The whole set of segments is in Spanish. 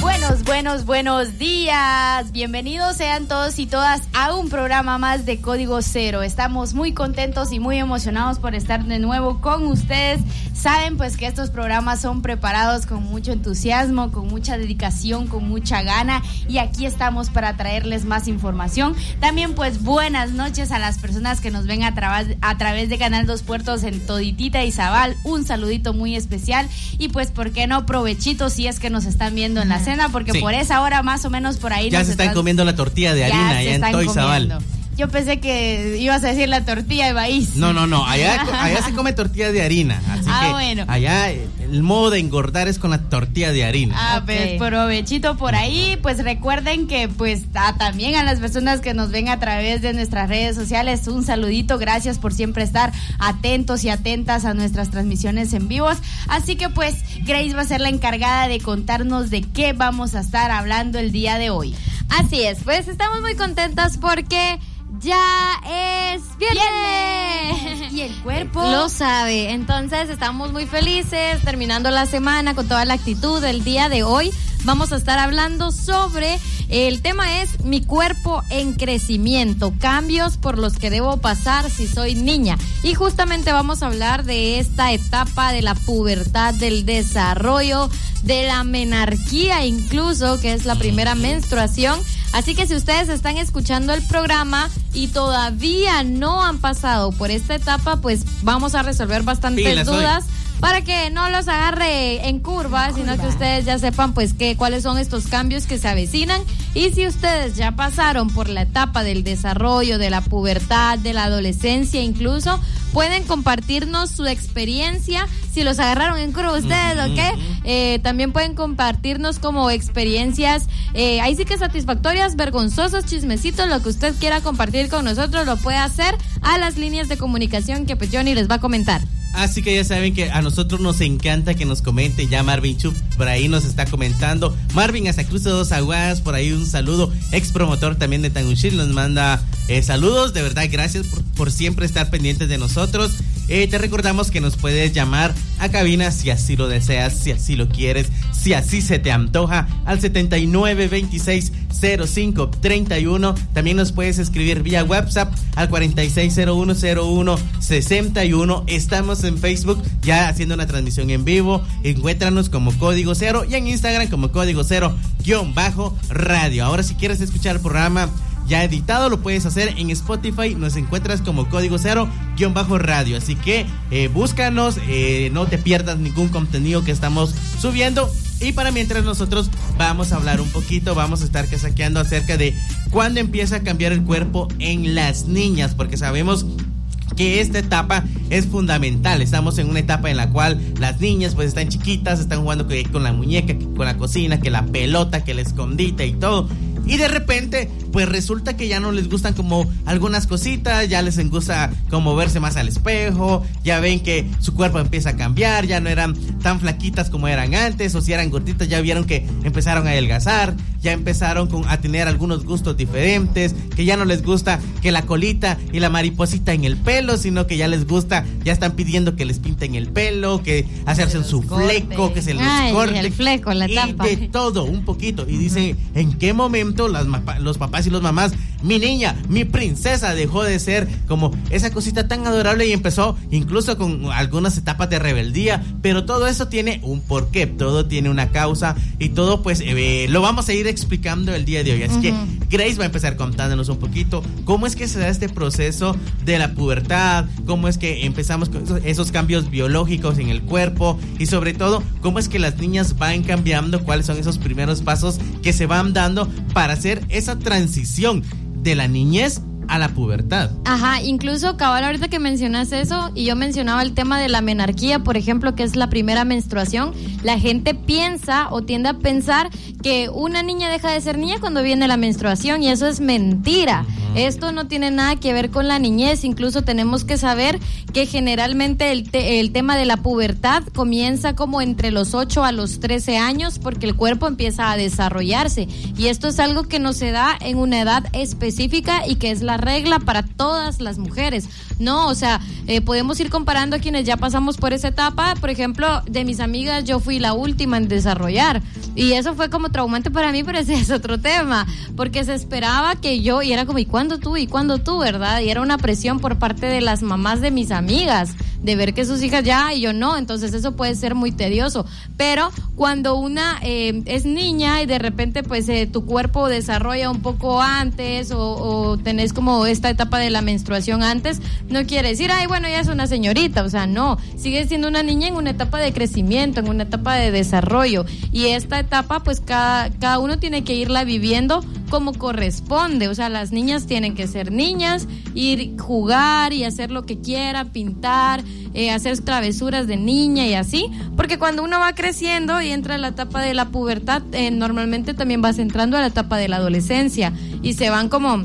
Buenos, buenos, buenos días. Bienvenidos sean todos y todas a un programa más de Código Cero. Estamos muy contentos y muy emocionados por estar de nuevo con ustedes. Saben pues que estos programas son preparados con mucho entusiasmo, con mucha dedicación, con mucha gana y aquí estamos para traerles más información. También pues buenas noches a las personas que nos ven a, través a través de Canal Dos Puertos en Toditita y Zabal. Un saludito muy especial y pues por qué no provechito si es que nos están viendo en la cena porque Sí. por esa hora más o menos por ahí Ya se están comiendo la tortilla de harina allá en están Toy Zabal. comiendo. Yo pensé que ibas a decir la tortilla de maíz. No, no, no. Allá, allá se come tortilla de harina. Así Ah, que bueno. allá eh, el modo de engordar es con la tortilla de harina. Ah, pues provechito por ahí. Pues recuerden que pues a- también a las personas que nos ven a través de nuestras redes sociales, un saludito. Gracias por siempre estar atentos y atentas a nuestras transmisiones en vivos. Así que pues Grace va a ser la encargada de contarnos de qué vamos a estar hablando el día de hoy. Así es, pues estamos muy contentas porque ya es viernes. Y el cuerpo. Lo sabe, entonces estamos muy felices terminando la semana con toda la actitud del día de hoy. Vamos a estar hablando sobre el tema es mi cuerpo en crecimiento, cambios por los que debo pasar si soy niña. Y justamente vamos a hablar de esta etapa de la pubertad, del desarrollo, de la menarquía incluso, que es la primera menstruación. Así que si ustedes están escuchando el programa y todavía no han pasado por esta etapa, pues vamos a resolver bastantes dudas para que no los agarre en curva, sino que ustedes ya sepan pues que cuáles son estos cambios que se avecinan. Y si ustedes ya pasaron por la etapa del desarrollo, de la pubertad, de la adolescencia incluso, pueden compartirnos su experiencia, si los agarraron en curva ustedes o qué, Eh, también pueden compartirnos como experiencias, eh, ahí sí que satisfactorias, vergonzosas, chismecitos, lo que usted quiera compartir con nosotros lo puede hacer a las líneas de comunicación que pues Johnny les va a comentar. Así que ya saben que a nosotros nos encanta que nos comenten. Ya Marvin Chup por ahí nos está comentando. Marvin hasta Cruce de Dos Aguas, por ahí un saludo. Ex promotor también de Tanguchil nos manda eh, saludos. De verdad, gracias por, por siempre estar pendientes de nosotros. Eh, te recordamos que nos puedes llamar a cabina si así lo deseas, si así lo quieres, si así se te antoja, al 79260531. También nos puedes escribir vía WhatsApp al 46010161. Estamos en Facebook ya haciendo una transmisión en vivo. Encuéntranos como Código Cero y en Instagram como Código Cero guion bajo radio. Ahora si quieres escuchar el programa ya editado, lo puedes hacer en Spotify. Nos encuentras como Código Cero guion bajo radio. Así que eh, búscanos, eh, no te pierdas ningún contenido que estamos subiendo. Y para mientras nosotros vamos a hablar un poquito, vamos a estar casaqueando acerca de cuándo empieza a cambiar el cuerpo en las niñas, porque sabemos que esta etapa es fundamental. Estamos en una etapa en la cual las niñas pues están chiquitas, están jugando con la muñeca, con la cocina, que la pelota, que el escondite y todo. Y de repente, pues resulta que ya no les gustan como algunas cositas, ya les gusta como verse más al espejo, ya ven que su cuerpo empieza a cambiar, ya no eran tan flaquitas como eran antes, o si eran gorditas, ya vieron que empezaron a adelgazar, ya empezaron con, a tener algunos gustos diferentes, que ya no les gusta que la colita y la mariposita en el pelo, sino que ya les gusta, ya están pidiendo que les pinten el pelo, que hacerse su fleco, que se les Ay, corte. el fleco, la y tapa. de todo, un poquito. Y dice, ¿en qué momento las los papás y los mamás mi niña, mi princesa dejó de ser como esa cosita tan adorable y empezó incluso con algunas etapas de rebeldía, pero todo eso tiene un porqué, todo tiene una causa y todo pues eh, lo vamos a ir explicando el día de hoy. Así que Grace va a empezar contándonos un poquito cómo es que se da este proceso de la pubertad, cómo es que empezamos con esos, esos cambios biológicos en el cuerpo y sobre todo cómo es que las niñas van cambiando, cuáles son esos primeros pasos que se van dando para hacer esa transición de la niñez a la pubertad. Ajá, incluso cabal ahorita que mencionas eso y yo mencionaba el tema de la menarquía, por ejemplo, que es la primera menstruación, la gente piensa o tiende a pensar que una niña deja de ser niña cuando viene la menstruación y eso es mentira. Esto no tiene nada que ver con la niñez, incluso tenemos que saber que generalmente el, te- el tema de la pubertad comienza como entre los 8 a los 13 años porque el cuerpo empieza a desarrollarse y esto es algo que no se da en una edad específica y que es la regla para todas las mujeres. No, o sea, eh, podemos ir comparando a quienes ya pasamos por esa etapa. Por ejemplo, de mis amigas yo fui la última en desarrollar y eso fue como traumante para mí, pero ese es otro tema, porque se esperaba que yo, y era como, ¿y cuándo tú? ¿Y cuándo tú? ¿Verdad? Y era una presión por parte de las mamás de mis amigas, de ver que sus hijas ya y yo no, entonces eso puede ser muy tedioso. Pero cuando una eh, es niña y de repente pues eh, tu cuerpo desarrolla un poco antes o, o tenés como esta etapa de la menstruación antes, no quiere decir, ay, bueno, ya es una señorita, o sea, no, sigue siendo una niña en una etapa de crecimiento, en una etapa de desarrollo. Y esta etapa, pues cada, cada uno tiene que irla viviendo como corresponde, o sea, las niñas tienen que ser niñas, ir jugar y hacer lo que quiera, pintar, eh, hacer travesuras de niña y así, porque cuando uno va creciendo y entra en la etapa de la pubertad, eh, normalmente también vas entrando a la etapa de la adolescencia y se van como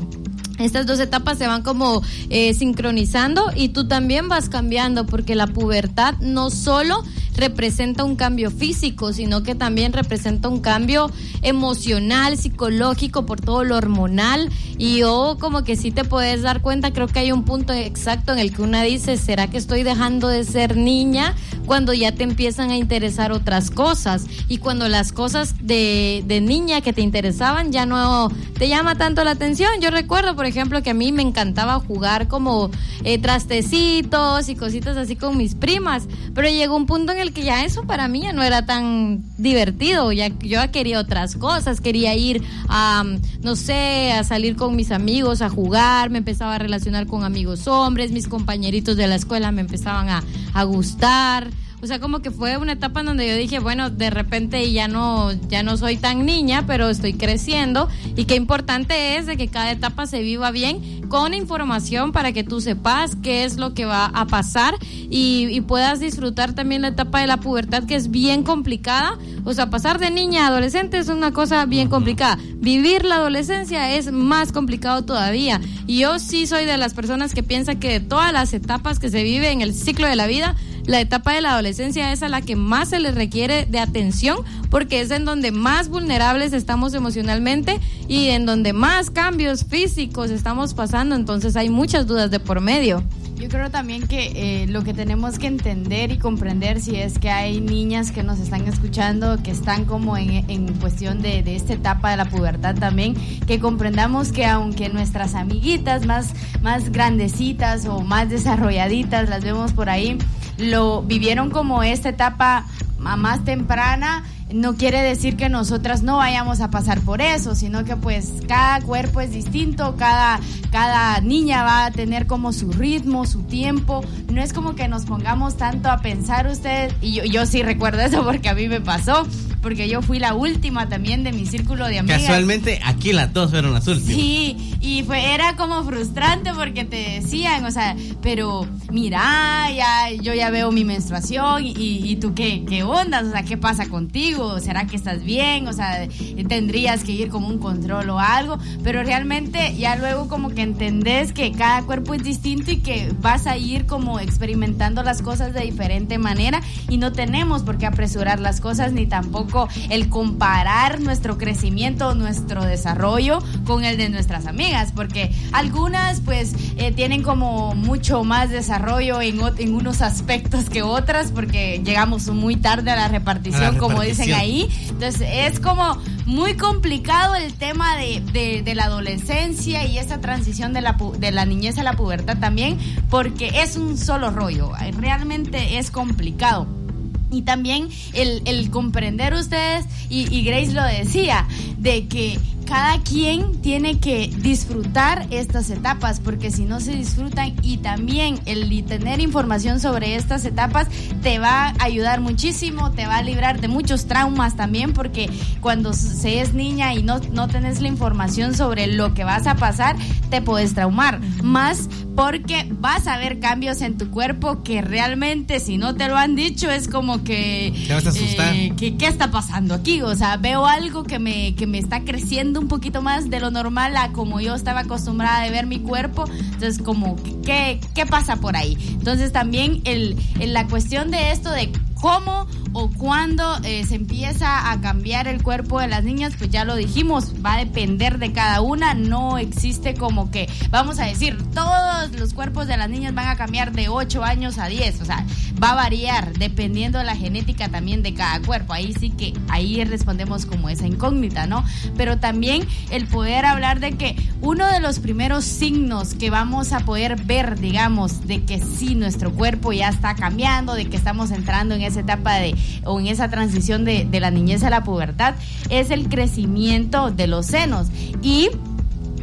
estas dos etapas se van como eh, sincronizando y tú también vas cambiando porque la pubertad no solo representa un cambio físico, sino que también representa un cambio emocional, psicológico, por todo lo hormonal. Y yo como que sí te puedes dar cuenta, creo que hay un punto exacto en el que una dice, ¿será que estoy dejando de ser niña cuando ya te empiezan a interesar otras cosas? Y cuando las cosas de, de niña que te interesaban ya no te llama tanto la atención. Yo recuerdo, por ejemplo, que a mí me encantaba jugar como eh, trastecitos y cositas así con mis primas, pero llegó un punto en el que ya eso para mí ya no era tan divertido, ya yo ya quería otras cosas, quería ir a, no sé, a salir con mis amigos, a jugar, me empezaba a relacionar con amigos hombres, mis compañeritos de la escuela me empezaban a, a gustar. O sea, como que fue una etapa en donde yo dije, bueno, de repente ya no, ya no soy tan niña, pero estoy creciendo. Y qué importante es de que cada etapa se viva bien con información para que tú sepas qué es lo que va a pasar y, y puedas disfrutar también la etapa de la pubertad que es bien complicada. O sea, pasar de niña a adolescente es una cosa bien complicada. Vivir la adolescencia es más complicado todavía. Y yo sí soy de las personas que piensa que de todas las etapas que se vive en el ciclo de la vida, la etapa de la adolescencia es a la que más se les requiere de atención porque es en donde más vulnerables estamos emocionalmente y en donde más cambios físicos estamos pasando, entonces hay muchas dudas de por medio. Yo creo también que eh, lo que tenemos que entender y comprender si es que hay niñas que nos están escuchando, que están como en, en cuestión de, de esta etapa de la pubertad también, que comprendamos que aunque nuestras amiguitas más, más grandecitas o más desarrolladitas, las vemos por ahí, lo vivieron como esta etapa más temprana, no quiere decir que nosotras no vayamos a pasar por eso, sino que pues cada cuerpo es distinto, cada, cada niña va a tener como su ritmo, su tiempo. No es como que nos pongamos tanto a pensar ustedes, y yo, yo sí recuerdo eso porque a mí me pasó, porque yo fui la última también de mi círculo de amigas. Casualmente, aquí las dos fueron las últimas. Sí, y fue, era como frustrante porque te decían, o sea, pero mira, ya, yo ya veo mi menstruación y, y tú qué, qué onda, o sea, ¿qué pasa contigo? ¿Será que estás bien? O sea, tendrías que ir como un control o algo, pero realmente ya luego como que entendés que cada cuerpo es distinto y que vas a ir como experimentando las cosas de diferente manera y no tenemos por qué apresurar las cosas ni tampoco el comparar nuestro crecimiento, nuestro desarrollo con el de nuestras amigas, porque algunas pues eh, tienen como mucho más desarrollo en, en, unos aspectos que otras, porque llegamos muy tarde a la repartición, como dicen ahí. Entonces es como muy complicado el tema de, de, la adolescencia y esa transición de la, de la niñez a la pubertad también, porque es un solo rollo, realmente es complicado y también el, comprender ustedes, y, y, Grace lo decía, de que cada quien tiene que disfrutar estas etapas, porque si no se disfrutan y también el tener información sobre estas etapas te va a ayudar muchísimo, te va a librar de muchos traumas también, porque cuando se es niña y no, no tenés la información sobre lo que vas a pasar, te puedes traumar. Más porque vas a ver cambios en tu cuerpo que realmente si no te lo han dicho es como que... Te vas a asustar. Eh, ¿qué, está pasando aquí? O sea, veo algo que me, que me está creciendo un poquito más de lo normal a como yo estaba acostumbrada de ver mi cuerpo. Entonces, como, ¿qué, qué pasa por ahí? Entonces, también el, la cuestión de esto de cómo o cuándo eh, se empieza a cambiar el cuerpo de las niñas, pues ya lo dijimos, va a depender de cada una, no existe como que, vamos a decir, todos los cuerpos de las niñas van a cambiar de 8 años a 10, o sea, va a variar dependiendo de la genética también de cada cuerpo, ahí sí que, ahí respondemos como esa incógnita, ¿no? Pero también el poder hablar de que uno de los primeros signos que vamos a poder ver, digamos, de que sí, nuestro cuerpo ya está cambiando, de que estamos entrando en etapa de o en esa transición de, de la niñez a la pubertad es el crecimiento de los senos. Y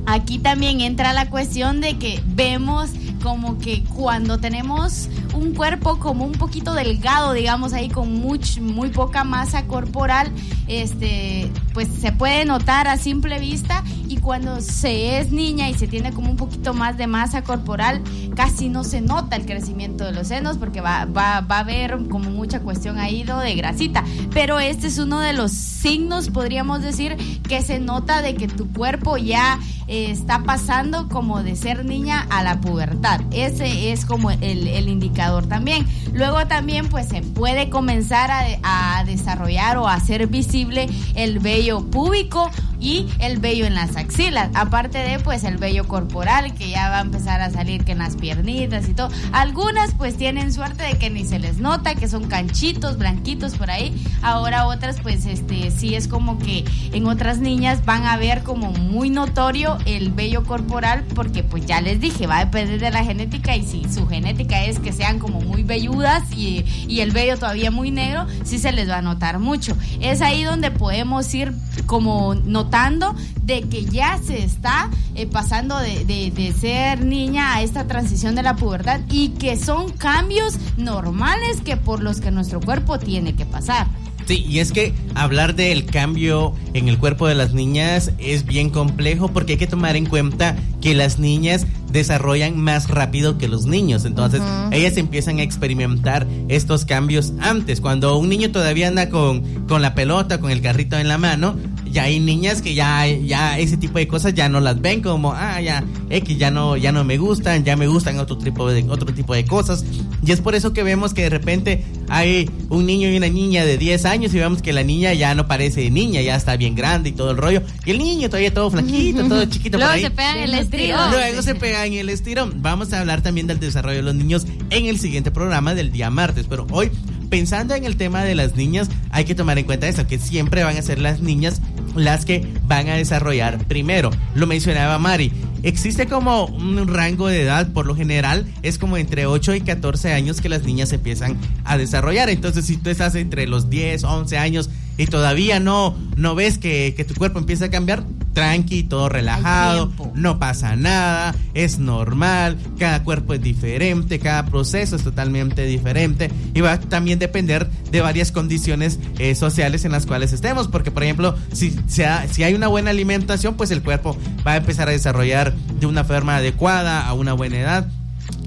aquí también entra la cuestión de que vemos como que cuando tenemos un cuerpo como un poquito delgado, digamos ahí con much, muy poca masa corporal, este, pues se puede notar a simple vista y cuando se es niña y se tiene como un poquito más de masa corporal, casi no se nota el crecimiento de los senos porque va, va, va a haber como mucha cuestión ahí de grasita. Pero este es uno de los signos, podríamos decir, que se nota de que tu cuerpo ya está pasando como de ser niña a la pubertad. Ese es como el, el indicador también. Luego también pues se puede comenzar a, a desarrollar o a hacer visible el vello púbico y el vello en las axilas, aparte de pues el vello corporal que ya va a empezar a salir que en las piernitas y todo. Algunas pues tienen suerte de que ni se les nota, que son canchitos, blanquitos por ahí. Ahora otras pues este sí es como que en otras niñas van a ver como muy notorio el vello corporal porque pues ya les dije, va a depender de la genética y si su genética es que sean como muy velludas y, y el vello todavía muy negro, sí se les va a notar mucho. Es ahí donde podemos ir como notando de que ya se está eh, pasando de, de ser niña a esta transición de la pubertad y que son cambios normales que por los que nuestro cuerpo tiene que pasar. Sí, y es que hablar del cambio en el cuerpo de las niñas es bien complejo porque hay que tomar en cuenta que las niñas desarrollan más rápido que los niños. Entonces, ellas empiezan a experimentar estos cambios antes. Cuando un niño todavía anda con, con la pelota, con el carrito en la mano, ya hay niñas que ya, ya ese tipo de cosas ya no las ven como, ah, ya, X, ya no, ya no me gustan, ya me gustan otro tipo de, otro tipo de cosas. Y es por eso que vemos que de repente hay un niño y una niña de 10 años y vemos que la niña ya no parece niña, ya está bien grande y todo el rollo. Y el niño todavía todo flaquito, todo chiquito Luego por ahí. se pega en el estirón. Luego se pega en el estirón. Vamos a hablar también del desarrollo de los niños en el siguiente programa del día martes. Pero hoy, pensando en el tema de las niñas, hay que tomar en cuenta eso, que siempre van a ser las niñas las que van a desarrollar primero. Lo mencionaba Mari. Existe como un rango de edad, por lo general, es como entre 8 y 14 años que las niñas empiezan a desarrollar. Entonces, si tú estás entre los 10, 11 años y todavía no, no ves que, que tu cuerpo empieza a cambiar, tranqui, todo relajado, no pasa nada, es normal, cada cuerpo es diferente, cada proceso es totalmente diferente y va a también depender de varias condiciones eh, sociales en las cuales estemos, porque por ejemplo, si, si hay una buena alimentación, pues el cuerpo va a empezar a desarrollar de una forma adecuada, a una buena edad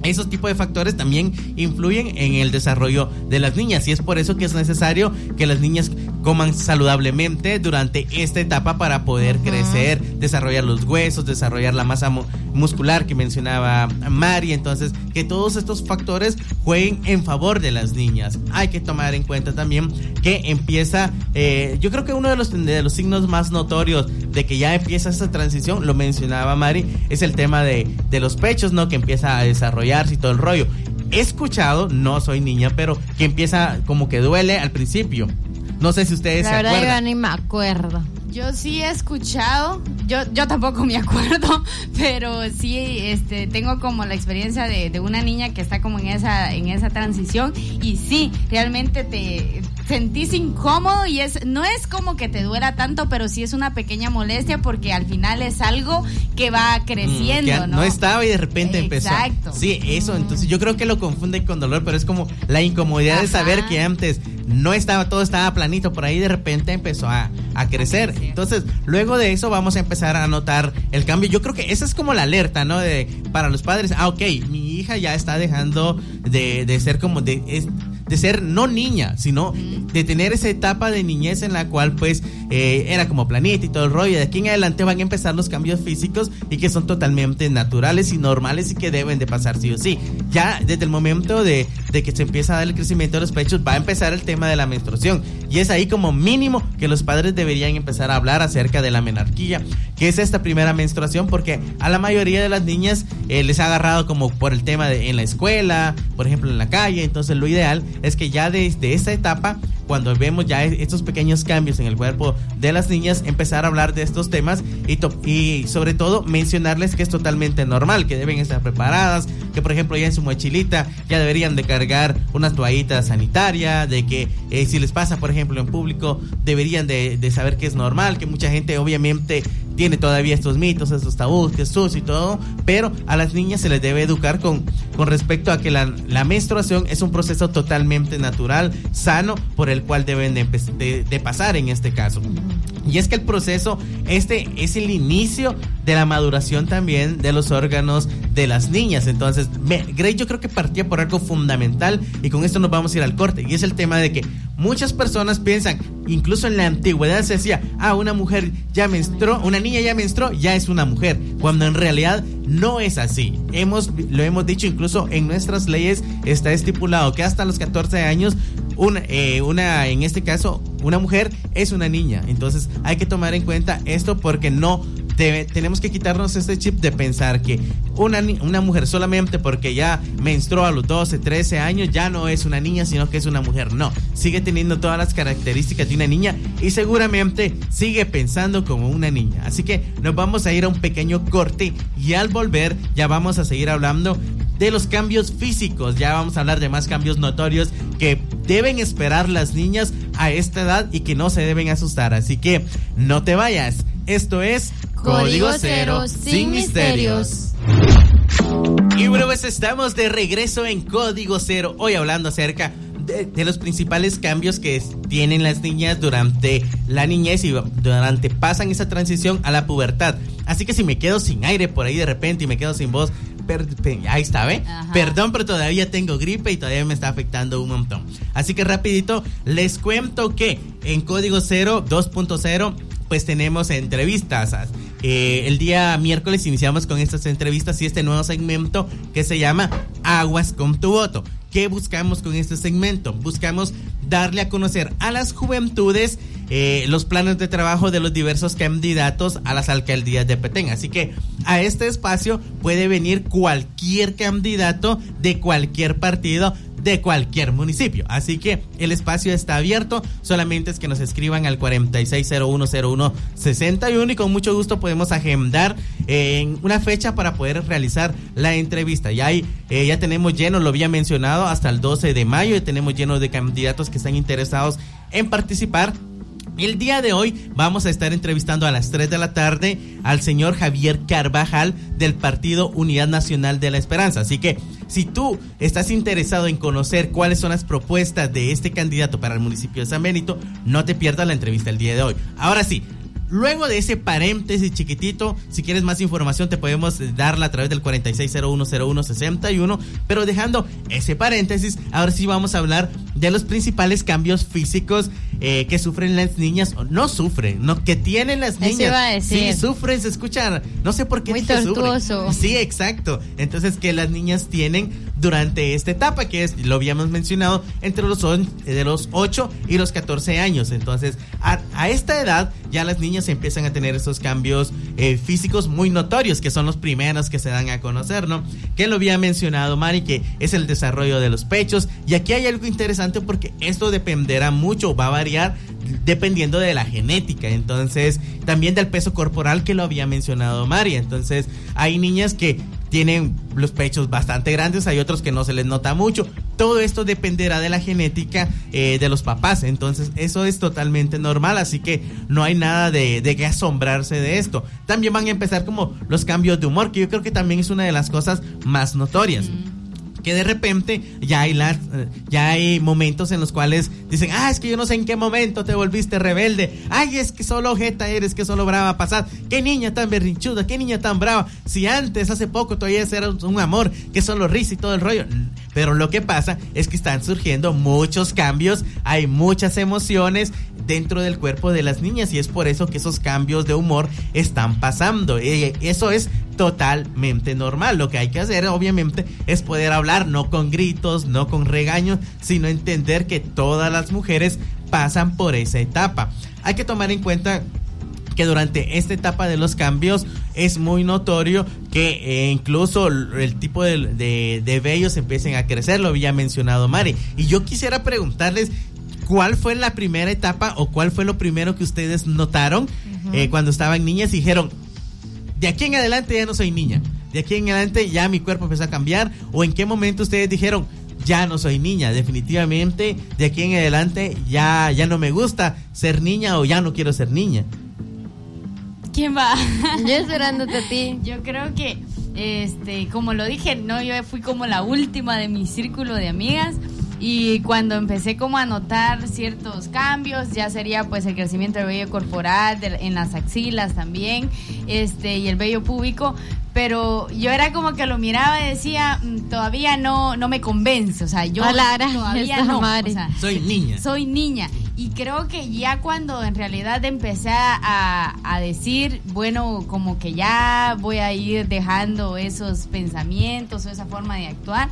esos tipos de factores también influyen en el desarrollo de las niñas y es por eso que es necesario que las niñas coman saludablemente durante esta etapa para poder crecer, desarrollar los huesos, desarrollar la masa muscular que mencionaba Mari. Entonces, que todos estos factores jueguen en favor de las niñas. Hay que tomar en cuenta también que empieza, eh, yo creo que uno de los, de los signos más notorios de que ya empieza esta transición, lo mencionaba Mari, es el tema de, de los pechos, ¿no? Que empieza a desarrollarse y todo el rollo. He escuchado, no soy niña, pero que empieza como que duele al principio. No sé si ustedes La se verdad, acuerdan. yo ni me acuerdo. Yo sí he escuchado, yo, yo tampoco me acuerdo, pero sí este, tengo como la experiencia de, de una niña que está como en esa, en esa transición y sí, realmente te sentís incómodo y es, no es como que te duela tanto, pero sí es una pequeña molestia porque al final es algo que va creciendo, Mm, que ¿no? no estaba y de repente empezó. Exacto. Sí, eso. Entonces yo creo que lo confunden con dolor, pero es como la incomodidad de saber que antes no estaba todo estaba planito, por ahí de repente empezó a, a crecer. Entonces luego de eso vamos a empezar a notar el cambio. Yo creo que esa es como la alerta, ¿no? De para los padres. Ah, ok, mi hija ya está dejando de, de ser como de es- de ser no niña, sino de tener esa etapa de niñez en la cual pues eh, era como planita y todo el rollo. Y de aquí en adelante van a empezar los cambios físicos y que son totalmente naturales y normales y que deben de pasar sí o sí. Ya desde el momento de, de que se empieza a dar el crecimiento de los pechos va a empezar el tema de la menstruación. Y es ahí como mínimo que los padres deberían empezar a hablar acerca de la menarquía, que es esta primera menstruación, porque a la mayoría de las niñas eh, les ha agarrado como por el tema de en la escuela, por ejemplo en la calle. Entonces lo ideal es que ya desde esta etapa, cuando vemos ya estos pequeños cambios en el cuerpo de las niñas, empezar a hablar de estos temas y, to- y sobre todo mencionarles que es totalmente normal, que deben estar preparadas, que por ejemplo ya en su mochilita ya deberían de cargar una toallita sanitaria, de que eh, si les pasa por ejemplo en público deberían de, de saber que es normal, que mucha gente obviamente tiene todavía estos mitos, estos tabús, que es sucio y todo, pero a las niñas se les debe educar con, con respecto a que la, la menstruación es un proceso totalmente natural, sano, por el cual deben de, pasar en este caso. Y es que el proceso, este es el inicio de la maduración también de los órganos de las niñas. Entonces, Grace yo creo que partía por algo fundamental y con esto nos vamos a ir al corte. Y es el tema de que muchas personas piensan, incluso en la antigüedad se decía, ah, una mujer ya menstruó, una niña ya menstruó, ya es una mujer, cuando en realidad no es así. Hemos, lo hemos dicho incluso en nuestras leyes está estipulado que hasta los 14 años eh, una, en este caso, una mujer es una niña. Entonces hay que tomar en cuenta esto porque no debe- tenemos que quitarnos este chip de pensar que una, una mujer solamente porque ya menstruó a los 12, 13 años ya no es una niña, sino que es una mujer. No, sigue teniendo todas las características de una niña y seguramente sigue pensando como una niña. Así que nos vamos a ir a un pequeño corte y al volver ya vamos a seguir hablando de los cambios físicos. Ya vamos a hablar de más cambios notorios que deben esperar las niñas a esta edad y que no se deben asustar. Así que no te vayas. Esto es Código Cero, sin misterios. Y bueno, pues estamos de regreso en Código Cero. Hoy hablando acerca de, de los principales cambios que tienen las niñas durante la niñez y durante pasan esa transición a la pubertad. Así que si me quedo sin aire por ahí de repente y me quedo sin voz, ahí está, ¿ve? Ajá. Perdón, pero todavía tengo gripe y todavía me está afectando un montón. Así que rapidito les cuento que en Código Cero 2.0 pues tenemos entrevistas. Eh, el día miércoles iniciamos con estas entrevistas y este nuevo segmento que se llama Aguas con tu voto. ¿Qué buscamos con este segmento? Buscamos darle a conocer a las juventudes eh, los planes de trabajo de los diversos candidatos a las alcaldías de Petén. Así que a este espacio puede venir cualquier candidato de cualquier partido de cualquier municipio. Así que el espacio está abierto, solamente es que nos escriban al 46010161 y con mucho gusto podemos agendar eh, en una fecha para poder realizar la entrevista. Ya hay, eh, ya tenemos lleno, lo había mencionado, hasta el 12 de mayo y tenemos lleno de candidatos que están interesados en participar. El día de hoy vamos a estar entrevistando a las 3 de la tarde al señor Javier Carvajal del Partido Unidad Nacional de la Esperanza. Así que si tú estás interesado en conocer cuáles son las propuestas de este candidato para el municipio de San Benito, no te pierdas la entrevista el día de hoy. Ahora sí, luego de ese paréntesis chiquitito, si quieres más información te podemos darla a través del 46010161, pero dejando ese paréntesis, ahora sí vamos a hablar de los principales cambios físicos eh, que sufren las niñas, o no sufren, no, que tienen las Eso niñas. iba a decir. Sí, sufren, se escuchan, no sé por qué Muy dije sufren. tortuoso. Sí, exacto. Entonces, que las niñas tienen durante esta etapa, que es, lo habíamos mencionado, entre los, on- de los 8 y los 14 años. Entonces, a, a esta edad, ya las niñas empiezan a tener esos cambios eh, físicos muy notorios, que son los primeros que se dan a conocer, ¿no? Que lo había mencionado Mari, que es el desarrollo de los pechos. Y aquí hay algo interesante porque esto dependerá mucho, va a variar dependiendo de la genética, entonces también del peso corporal que lo había mencionado Mari, entonces hay niñas que tienen los pechos bastante grandes, hay otros que no se les nota mucho, todo esto dependerá de la genética eh, de los papás, entonces eso es totalmente normal, así que no hay nada de, de que asombrarse de esto. También van a empezar como los cambios de humor, que yo creo que también es una de las cosas más notorias que de repente ya hay las eh, ya hay momentos en los cuales dicen, "Ah, es que yo no sé en qué momento te volviste rebelde. Ay, es que solo jeta eres, que solo brava pasar. Qué niña tan berrinchuda, qué niña tan brava. Si antes hace poco todavía era un amor, que solo risa y todo el rollo." Pero lo que pasa es que están surgiendo muchos cambios, hay muchas emociones dentro del cuerpo de las niñas y es por eso que esos cambios de humor están pasando. Y eso es totalmente normal. Lo que hay que hacer, obviamente, es poder hablar no con gritos, no con regaños, sino entender que todas las mujeres pasan por esa etapa. Hay que tomar en cuenta que durante esta etapa de los cambios es muy notorio que eh, incluso el tipo de, de, de vellos empiecen a crecer, lo había mencionado Mari. Y yo quisiera preguntarles cuál fue la primera etapa o cuál fue lo primero que ustedes notaron eh, cuando estaban niñas y dijeron, de aquí en adelante ya no soy niña, de aquí en adelante ya mi cuerpo empezó a cambiar o en qué momento ustedes dijeron, ya no soy niña, definitivamente de aquí en adelante ya, ya no me gusta ser niña o ya no quiero ser niña. ¿Quién va? Yo esperándote a ti. Yo creo que, este, como lo dije, no, yo fui como la última de mi círculo de amigas. Y cuando empecé como a notar ciertos cambios, ya sería pues el crecimiento del vello corporal, de- en las axilas también, este, y el vello púbico, pero yo era como que lo miraba y decía, "Mm, todavía no, no me convence, o sea, yo A la ara, todavía no, o sea, Soy niña. soy niña. Y creo que ya cuando en realidad empecé a, a decir, bueno, como que ya voy a ir dejando esos pensamientos o esa forma de actuar,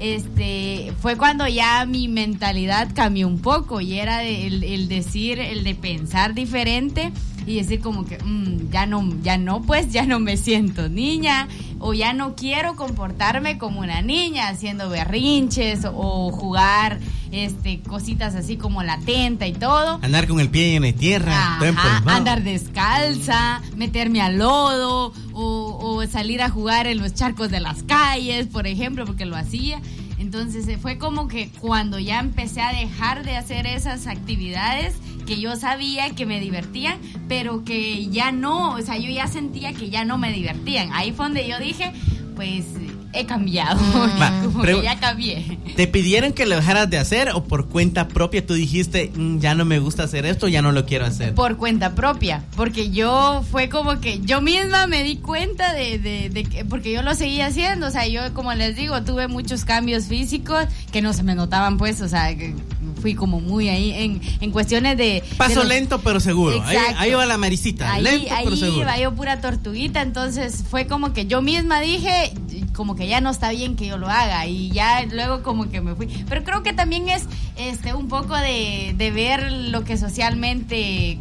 este, fue cuando ya mi mentalidad cambió un poco y era de- el, decir, el de pensar diferente y decir como que "Mm, ya no, ya no, pues ya no me siento niña o ya no quiero comportarme como una niña haciendo berrinches o jugar este cositas así como la tenta y todo. Andar con el pie en la tierra, Ajá, andar descalza, meterme al lodo o, o salir a jugar en los charcos de las calles, por ejemplo, porque lo hacía. Entonces eh, fue como que cuando ya empecé a dejar de hacer esas actividades que yo sabía que me divertían, pero que ya no, o sea, yo ya sentía que ya no me divertían. Ahí fue donde yo dije, pues he cambiado, Va, como que ya cambié. ¿Te pidieron que lo dejaras de hacer o por cuenta propia tú dijiste, "Mm, ya no me gusta hacer esto, ya no lo quiero hacer? por cuenta propia, porque yo fue como que yo misma me di cuenta de, de, de que, porque yo lo seguía haciendo, o sea, yo como les digo, tuve muchos cambios físicos que no se me notaban pues, o sea, que fui como muy ahí en, en cuestiones de... de Paso los- lento pero seguro. Ahí, Exacto. ahí va la maricita. Ahí, lento pero ahí seguro. iba yo pura tortuguita, entonces fue como que yo misma dije, como que ya no está bien que yo lo haga y ya luego como que me fui. Pero creo que también es este un poco de, de ver lo que socialmente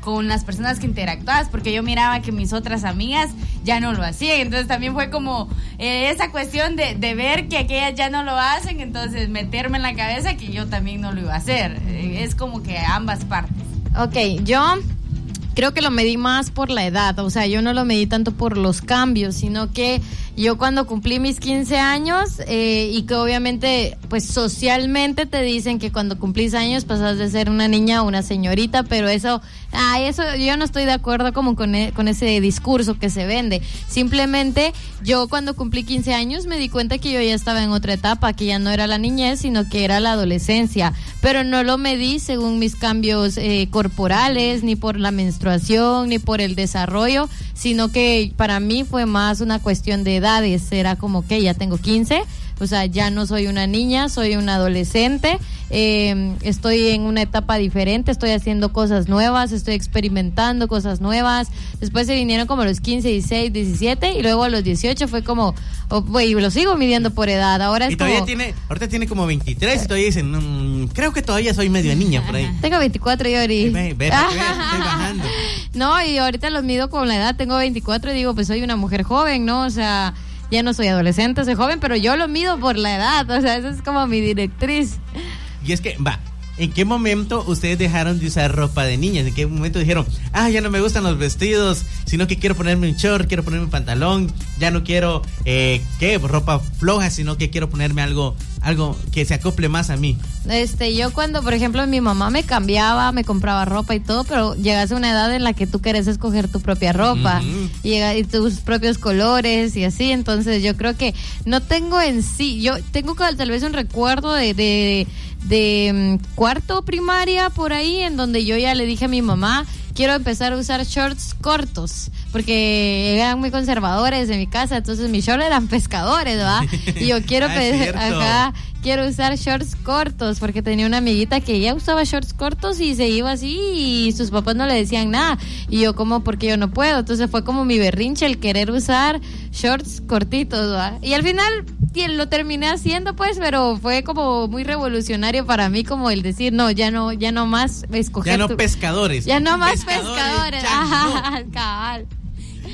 con las personas que interactuabas, porque yo miraba que mis otras amigas ya no lo hacían, entonces también fue como eh, esa cuestión de, de ver que aquellas ya no lo hacen, entonces meterme en la cabeza que yo también no lo iba a hacer. Eh, es como que ambas partes. Ok, yo creo que lo medí más por la edad, o sea, yo no lo medí tanto por los cambios, sino que yo cuando cumplí mis 15 años eh, y que obviamente pues socialmente te dicen que cuando cumplís años pasas de ser una niña a una señorita, pero eso, ah, eso yo no estoy de acuerdo como con, e- con ese discurso que se vende. Simplemente yo cuando cumplí 15 años me di cuenta que yo ya estaba en otra etapa, que ya no era la niñez, sino que era la adolescencia. pero no lo medí según mis cambios eh, corporales, ni por la menstruación, ni por el desarrollo, sino que para mí fue más una cuestión de edades. Era como que ya tengo 15 o sea, ya no soy una niña, soy una adolescente, eh, estoy en una etapa diferente, estoy haciendo cosas nuevas, estoy experimentando cosas nuevas. Después se vinieron como los 15, 16, 17 y luego a los 18 fue como, oh, güey, lo sigo midiendo por edad. Ahora es Y todavía como, tiene, ahorita tiene como 23 y todavía dicen, "Mm, creo que todavía soy medio niña por ahí. Tengo 24 y ahorita. Ve, ve, ve, estoy bajando. No, y ahorita los mido con la edad, tengo 24 y digo, pues soy una mujer joven, ¿no? O sea, ya no soy adolescente, soy joven, pero yo lo mido por la edad, o sea, esa es como mi directriz. Y es que, va, ¿en qué momento ustedes dejaron de usar ropa de niñas? ¿En qué momento dijeron, ah, ya no me gustan los vestidos, sino que quiero ponerme un short, quiero ponerme un pantalón, ya no quiero, eh, ¿qué? Ropa floja, sino que quiero ponerme algo, algo que se acople más a mí. Este, yo cuando, por ejemplo, mi mamá me cambiaba, me compraba ropa y todo, pero llegas a una edad en la que tú quieres escoger tu propia ropa y, tus propios colores y así, entonces yo creo que no tengo en sí, yo tengo tal vez un recuerdo de, de, de, mm, cuarto primaria por ahí, en donde yo ya le dije a mi mamá, quiero empezar a usar shorts cortos, porque eran muy conservadores en mi casa, entonces mis shorts eran pescadores, ¿va? Y yo quiero, Ah, quiero usar shorts cortos, porque tenía una amiguita que ella usaba shorts cortos y se iba así y sus papás no le decían nada. Y yo como, porque yo no puedo. Entonces fue como mi berrinche el querer usar shorts cortitos, ¿va? Y al final lo terminé haciendo pues, pero fue como muy revolucionario para mí como el decir, no, ya no, ya no más escoger Ya no tu- pescadores. ya no más pescadores. ya no. Ajá, cabal.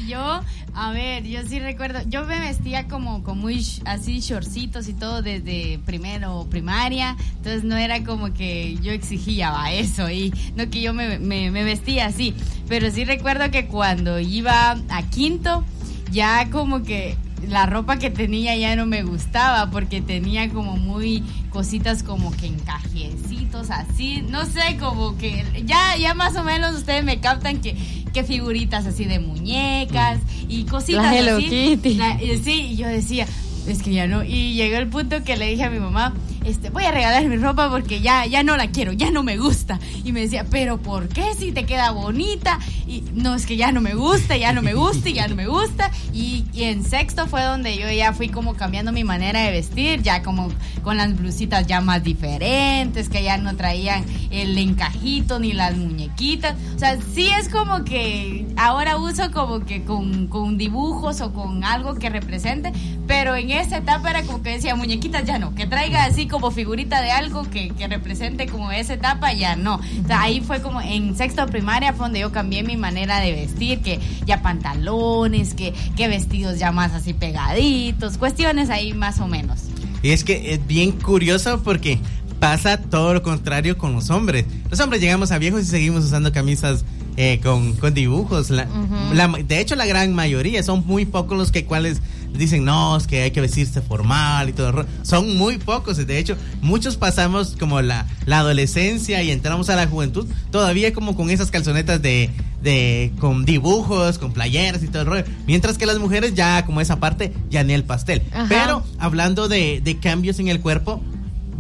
Yo, a ver, yo sí recuerdo, yo me vestía como con muy así shortcitos y todo desde primero primaria, entonces no era como que yo exigía va, eso y no que yo me, me, me vestía así, pero sí recuerdo que cuando iba a quinto ya como que la ropa que tenía ya no me gustaba porque tenía como muy cositas como que encajecitos así, no sé, como que ya ya más o menos ustedes me captan que, que figuritas así de muñecas y cositas La Hello así. Kitty. La- y sí, y yo decía, es que ya no. Y llegó el punto que le dije a mi mamá, este, voy a regalar mi ropa porque ya, ya no la quiero, ya no me gusta. Y me decía, pero ¿por qué si te queda bonita? Y no, es que ya no me gusta, ya no me gusta, ya no me gusta. Y en sexto fue donde yo ya fui como cambiando mi manera de vestir, ya como con las blusitas ya más diferentes, que ya no traían el encajito ni las muñequitas. O sea, sí es como que ahora uso como que con, con dibujos o con algo que represente, pero en esa etapa era como que decía muñequitas ya no, que traiga así como figurita de algo que, que represente como esa etapa ya no. O sea, ahí fue como en sexto primaria fue donde yo cambié mi manera de vestir, que ya pantalones, que, que vestidos ya más así pegaditos, cuestiones ahí más o menos. Y es que es bien curioso porque pasa todo lo contrario con los hombres. Los hombres llegamos a viejos y seguimos usando camisas eh, con, con dibujos. La- la- de hecho, la gran mayoría son muy pocos los que cuales dicen no, es que hay que vestirse formal y todo. el ro-". Son muy pocos. De hecho, muchos pasamos como la, la adolescencia y entramos a la juventud todavía como con esas calzonetas de, de con dibujos, con playeras y todo el rollo. Mientras que las mujeres ya como esa parte ya ni el pastel. Ajá. Pero hablando de, de cambios en el cuerpo,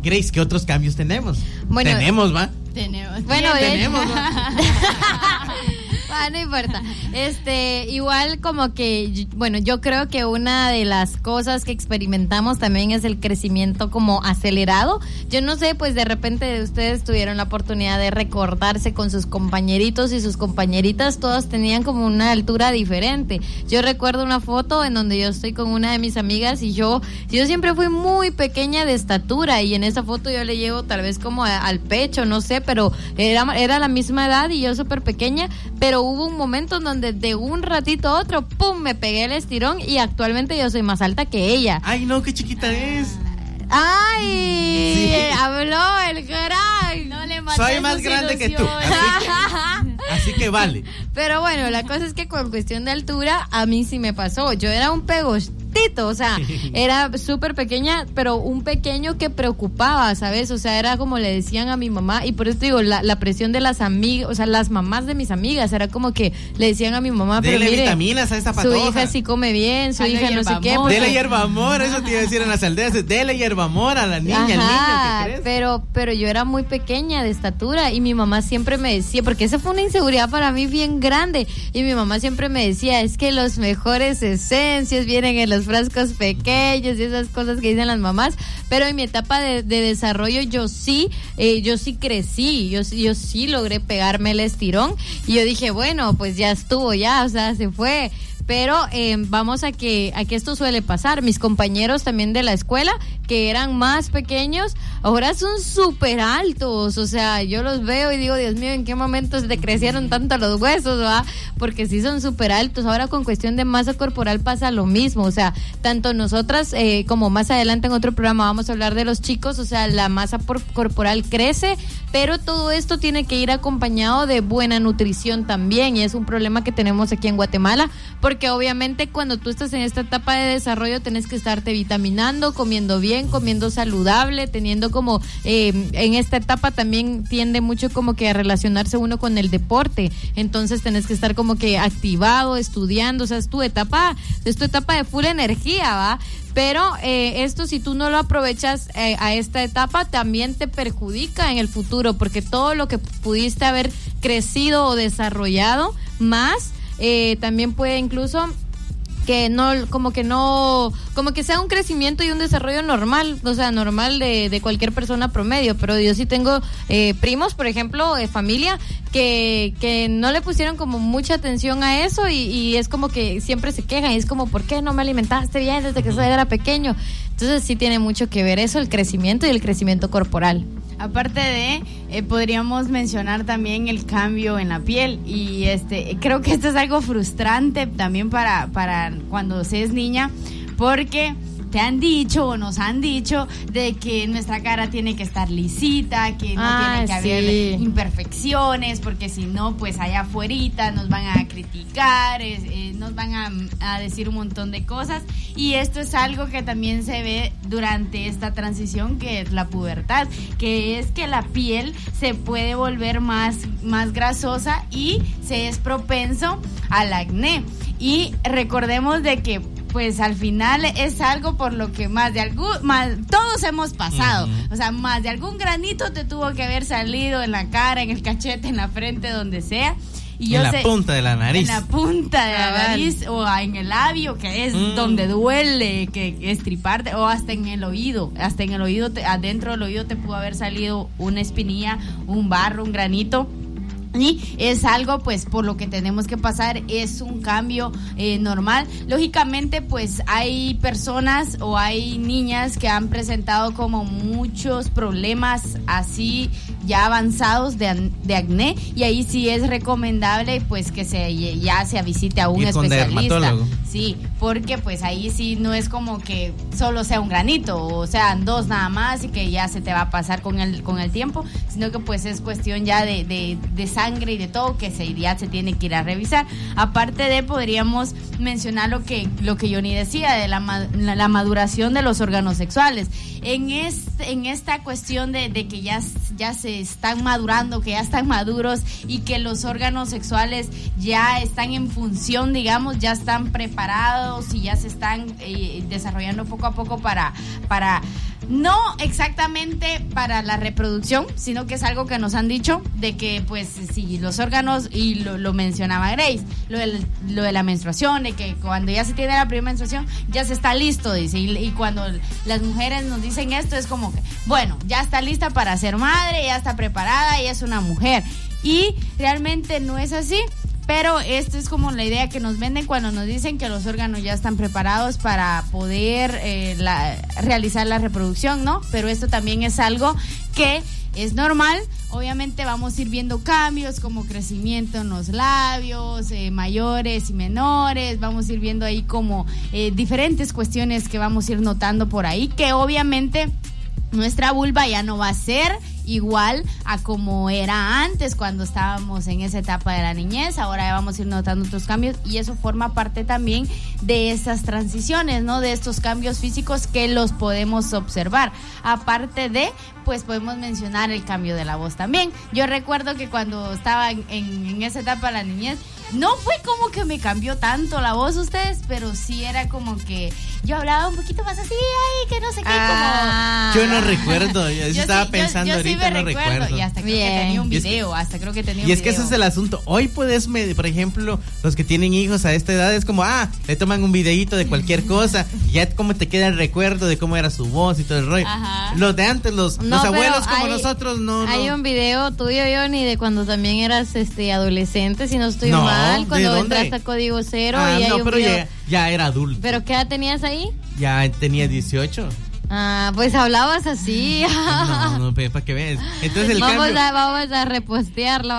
Grace, ¿qué otros cambios tenemos? Bueno, tenemos, ¿va? Tenemos. Bueno, de- tenemos, ¿va? Ah, no importa. Este, igual como que, bueno, yo creo que una de las cosas que experimentamos también es el crecimiento como acelerado. Yo no sé, pues de repente ustedes tuvieron la oportunidad de recordarse con sus compañeritos y sus compañeritas, todas tenían como una altura diferente. Yo recuerdo una foto en donde yo estoy con una de mis amigas y yo, yo siempre fui muy pequeña de estatura y en esa foto yo le llevo tal vez como al pecho, no sé, pero era, era la misma edad y yo súper pequeña, pero hubo un momento en donde de un ratito a otro, ¡pum!, me pegué el estirón y actualmente yo soy más alta que ella. Ay, no, qué chiquita es. ¡Ay! Sí. Habló el crack. No le maté Soy más grande que tú. Así que, vale. Pero bueno, la cosa es que con cuestión de altura, a mí sí me pasó. Yo era un pego, chiquitito, o sea, era súper pequeña, pero un pequeño que preocupaba, ¿sabes? O sea, era como le decían a mi mamá, y por eso digo, la, la presión de las amigas, o sea, las mamás de mis amigas, era como que le decían a mi mamá, pero Dele mire, vitaminas a esta su patoja. hija sí come bien, su Dale hija no sé qué. porque- Dele hierbamor, eso te iba a decir en las aldeas. Dele hierbamor a la niña, al niño Ajá, que crece. pero, pero yo era muy pequeña de estatura y mi mamá siempre me decía, porque esa fue una inseguridad para mí bien grande, y mi mamá siempre me decía, es que los mejores esencias vienen en los frascos pequeños y esas cosas que dicen las mamás, pero en mi etapa de, de desarrollo yo sí, eh, yo sí crecí, yo, yo sí logré pegarme el estirón. Y yo dije, bueno, pues ya estuvo, ya, o sea, se fue. Pero eh, vamos a que, a que esto suele pasar. Mis compañeros también de la escuela, que eran más pequeños, ahora son súper altos. O sea, yo los veo y digo, Dios mío, ¿en qué momento se te crecieron tanto los huesos? va? Porque sí son súper altos. Ahora con cuestión de masa corporal pasa lo mismo. O sea, tanto nosotras eh, como más adelante en otro programa vamos a hablar de los chicos. O sea, la masa por- corporal crece, pero todo esto tiene que ir acompañado de buena nutrición también. Y es un problema que tenemos aquí en Guatemala, porque obviamente cuando tú estás en esta etapa de desarrollo tenés que estarte vitaminando, comiendo bien, comiendo saludable, teniendo como eh, en esta etapa también tiende mucho como que a relacionarse uno con el deporte. Entonces tenés que estar como que activado, estudiando, o sea, es tu etapa, es tu etapa de full energía, ¿va? Pero eh, esto si tú no lo aprovechas eh, a esta etapa también te perjudica en el futuro porque todo lo que pudiste haber crecido o desarrollado más eh, también puede incluso que no, como que no, como que sea un crecimiento y un desarrollo normal, o sea, normal de, de cualquier persona promedio, pero yo sí tengo eh, primos, por ejemplo, de familia, que, que no le pusieron como mucha atención a eso y, y es como que siempre se quejan, y es como, ¿por qué no me alimentaste bien desde que era pequeño? Entonces sí tiene mucho que ver eso, el crecimiento y el crecimiento corporal. Aparte de, eh, podríamos mencionar también el cambio en la piel y este, creo que esto es algo frustrante también para, para cuando se es niña, porque te han dicho o nos han dicho de que nuestra cara tiene que estar lisita, que no Ah, tiene que haber sí. imperfecciones, porque si no, pues allá afuera nos van a criticar, es- eh, nos van a, a decir un montón de cosas. Y esto es algo que también se ve durante esta transición, que es la pubertad, que es que la piel se puede volver más, más grasosa y se es propenso al acné. Y recordemos de que pues al final es algo por lo que más de algún, más, todos hemos pasado. O sea, más de algún granito te tuvo que haber salido en la cara, en el cachete, en la frente, donde sea. Y yo en la sé- punta de la nariz. en la punta de la nariz o en el labio, que es Mm. donde duele, que estriparte, o hasta en el oído. Hasta en el oído, te- adentro del oído te pudo haber salido una espinilla, un barro, un granito. Y es algo, pues, por lo que tenemos que pasar, es un cambio eh, normal. Lógicamente, pues, hay personas o hay niñas que han presentado como muchos problemas así ya avanzados de, de acné y ahí sí es recomendable, pues, que se ya se visite a un Ir especialista. Sí, porque pues ahí sí no es como que solo sea un granito o sean dos nada más y que ya se te va a pasar con el, con el tiempo, sino que pues es cuestión ya de, de- de sangre y de todo que se, se tiene que ir a revisar. Aparte de, podríamos mencionar lo que, lo que Johnny decía de la, la, la maduración de los órganos sexuales. En, este, en esta cuestión de, de que ya, ya se están madurando, que ya están maduros y que los órganos sexuales ya están en función, digamos, ya están preparados y ya se están eh, desarrollando poco a poco para, para, no exactamente para la reproducción, sino que es algo que nos han dicho de que pues si los órganos, y lo, lo mencionaba Grace, lo, lo de la menstruación, de que cuando ya se tiene la primera menstruación ya se está listo, dice, y, cuando las mujeres nos dicen esto es como que, bueno, ya está lista para ser madre, ya está preparada, y es una mujer. Y realmente no es así. Pero esto es como la idea que nos venden cuando nos dicen que los órganos ya están preparados para poder eh, realizar la reproducción, ¿no? Pero esto también es algo que es normal. Obviamente vamos a ir viendo cambios como crecimiento en los labios, eh, mayores y menores. Vamos a ir viendo ahí como eh, diferentes cuestiones que vamos a ir notando por ahí, que obviamente nuestra vulva ya no va a ser igual a como era antes cuando estábamos en esa etapa de la niñez. Ahora vamos a ir notando otros cambios y eso forma parte también de esas transiciones, ¿no? De estos cambios físicos que los podemos observar. Aparte de, pues podemos mencionar el cambio de la voz también. Yo recuerdo que cuando estaba en, en esa etapa de la niñez, no fue como que me cambió tanto la voz ustedes, pero sí era como que yo hablaba un poquito más así, ay, que no sé qué, Ah. Yo no recuerdo, yo, Yo estaba sí- pensando yo ahorita, me no recuerdo, recuerdo. Y hasta creo Bien. que tenía un Y es que- video, hasta creo que tenía un Y es que ese es el asunto. Hoy puedes, medir, por ejemplo, los que tienen hijos a esta edad, es como, ah, le toman un videíto de cualquier cosa, y ya como te queda el recuerdo de cómo era su voz y todo el rollo. Ajá. Los de antes, los, No, los abuelos como hay- nosotros, no, no. Hay un video tuyo, Johnny, de cuando también eras este adolescente, si no estoy No, mal, ¿de cuando dónde? entraste a Código Cero Ah, y hay no, un pero video. ya, ya era adulto. ¿Pero qué edad tenías ahí? Ya tenía 18. Ah, pues hablabas así. No, no, para que veas. Entonces el vamos, cambio... a, vamos a repostearlo.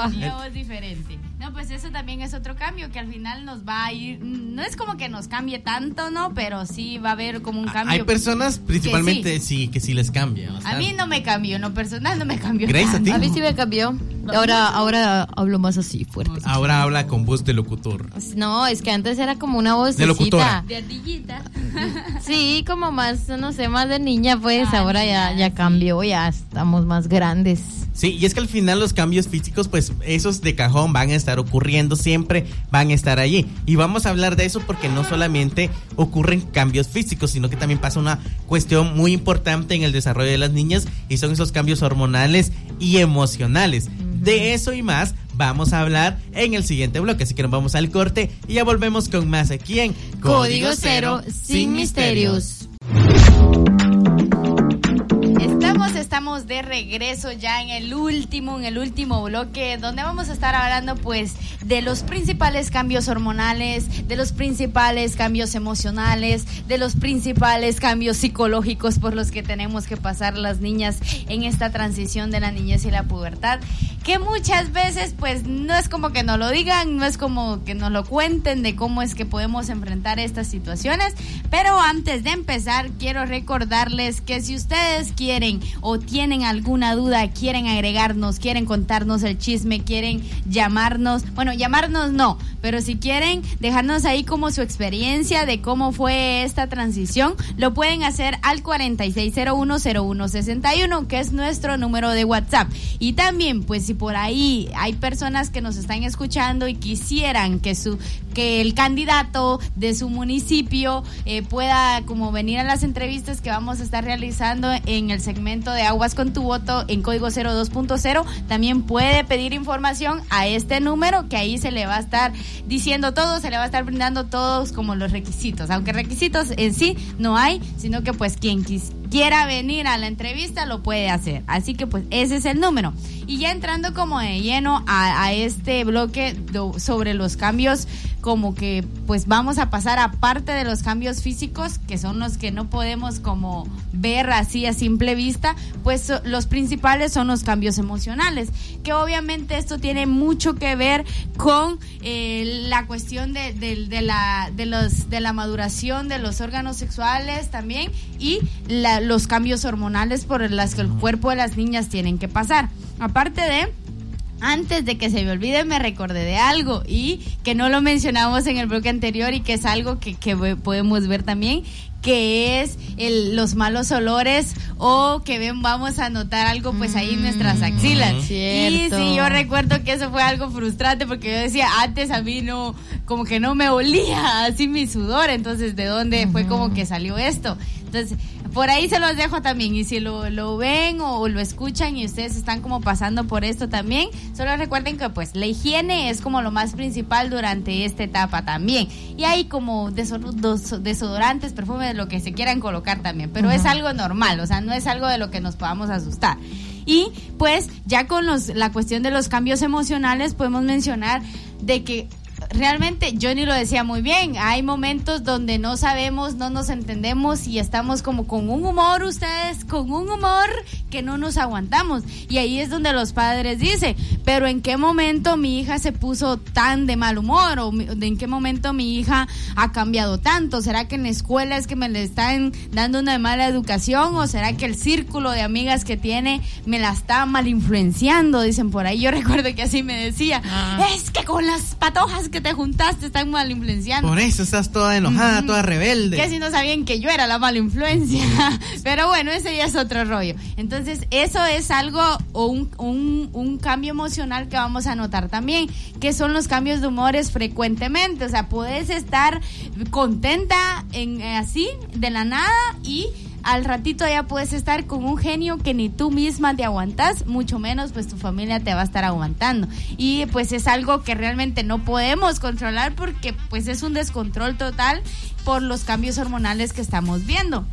Diferente. No, pues eso también es otro cambio que al final nos va a ir. No es como que nos cambie tanto, ¿no? Pero sí va a haber como un cambio. Hay personas, principalmente, sí. que sí les cambia. A mí no me cambió, en lo personal no me cambió. Grace, ¿a ti? A mí sí me cambió. Ahora, ahora hablo más así, fuerte. Ahora habla con voz de locutor. No, es que antes era como una voz De locutora. De ardillita. Sí, como más, no sé, más de niña, pues Ah, ahora ya, ya cambió, ya estamos más grandes. Sí, y es que al final los cambios físicos, pues esos de cajón van a estar ocurriendo siempre, van a estar allí. Y vamos a hablar de eso porque no solamente ocurren cambios físicos, sino que también pasa una cuestión muy importante en el desarrollo de las niñas y son esos cambios hormonales y emocionales. De eso y más vamos a hablar en el siguiente bloque, así que nos vamos al corte y ya volvemos con más aquí en Código Cero, sin misterios. Estamos, de regreso ya en el último, en el último bloque, donde vamos a estar hablando pues de los principales cambios hormonales, de los principales cambios emocionales, de los principales cambios psicológicos por los que tenemos que pasar las niñas en esta transición de la niñez y la pubertad, que muchas veces pues no es como que nos lo digan, no es como que nos lo cuenten de cómo es que podemos enfrentar estas situaciones, pero antes de empezar quiero recordarles que si ustedes quieren o tienen alguna duda, quieren agregarnos, quieren contarnos el chisme, quieren llamarnos, bueno, llamarnos no, pero si quieren dejarnos ahí como su experiencia de cómo fue esta transición, lo pueden hacer al 46010161, que es nuestro número de WhatsApp. Y también, pues si por ahí hay personas que nos están escuchando y quisieran que su que el candidato de su municipio eh, pueda como venir a las entrevistas que vamos a estar realizando en el segmento de Aguas con tu voto en código 02.0, también puede pedir información a este número que ahí se le va a estar diciendo todo, se le va a estar brindando todos como los requisitos, aunque requisitos en sí no hay, sino que pues quien quiera venir a la entrevista lo puede hacer. Así que pues ese es el número. Y ya entrando como de lleno a, a este bloque do- sobre los cambios, como que pues vamos a pasar aparte de los cambios físicos, que son los que no podemos como ver así a simple vista, pues so- los principales son los cambios emocionales, que obviamente esto tiene mucho que ver con eh, la cuestión de, de- de la, de, los, de la maduración de los órganos sexuales también y la- los cambios hormonales por las que el cuerpo de las niñas tienen que pasar. Aparte de... Antes de que se me olvide, me recordé de algo y que no lo mencionamos en el bloque anterior y que es algo que, que podemos ver también, que es el- los malos olores o que ven, vamos a notar algo pues ahí en nuestras axilas. Y sí, yo recuerdo que eso fue algo frustrante porque yo decía, antes a mí no, como que no me olía así mi sudor, entonces ¿de dónde fue como que salió esto? Entonces, por ahí se los dejo también y si lo, lo ven o, lo escuchan y ustedes están como pasando por esto también, solo recuerden que pues la higiene es como lo más principal durante esta etapa también. Y hay como desodorantes, perfumes, lo que se quieran colocar también, pero es algo normal, o sea, no es algo de lo que nos podamos asustar. Y pues ya con los, la cuestión de los cambios emocionales podemos mencionar de que realmente Johnny lo decía muy bien, hay momentos donde no sabemos, no nos entendemos y estamos como con un humor ustedes, con un humor que no nos aguantamos. Y ahí es donde los padres dicen, pero en qué momento mi hija se puso tan de mal humor o en qué momento mi hija ha cambiado tanto. ¿Será que en la escuela es que me le están dando una mala educación o será que el círculo de amigas que tiene me la está mal influenciando? Dicen por ahí. Yo recuerdo que así me decía, ah. es que con las patojas que te juntaste están mal influenciando. Por eso estás toda enojada, toda rebelde. Que si no sabían que yo era la mala influencia. Pero bueno, ese ya es otro rollo. Entonces, eso es algo o un, un, un cambio emocional que vamos a notar también, que son los cambios de humores frecuentemente. O sea, puedes estar contenta en eh, así, de la nada, y al ratito ya puedes estar con un genio que ni tú misma te aguantas, mucho menos pues tu familia te va a estar aguantando. Y pues es algo que realmente no podemos controlar porque pues es un descontrol total por los cambios hormonales que estamos viendo.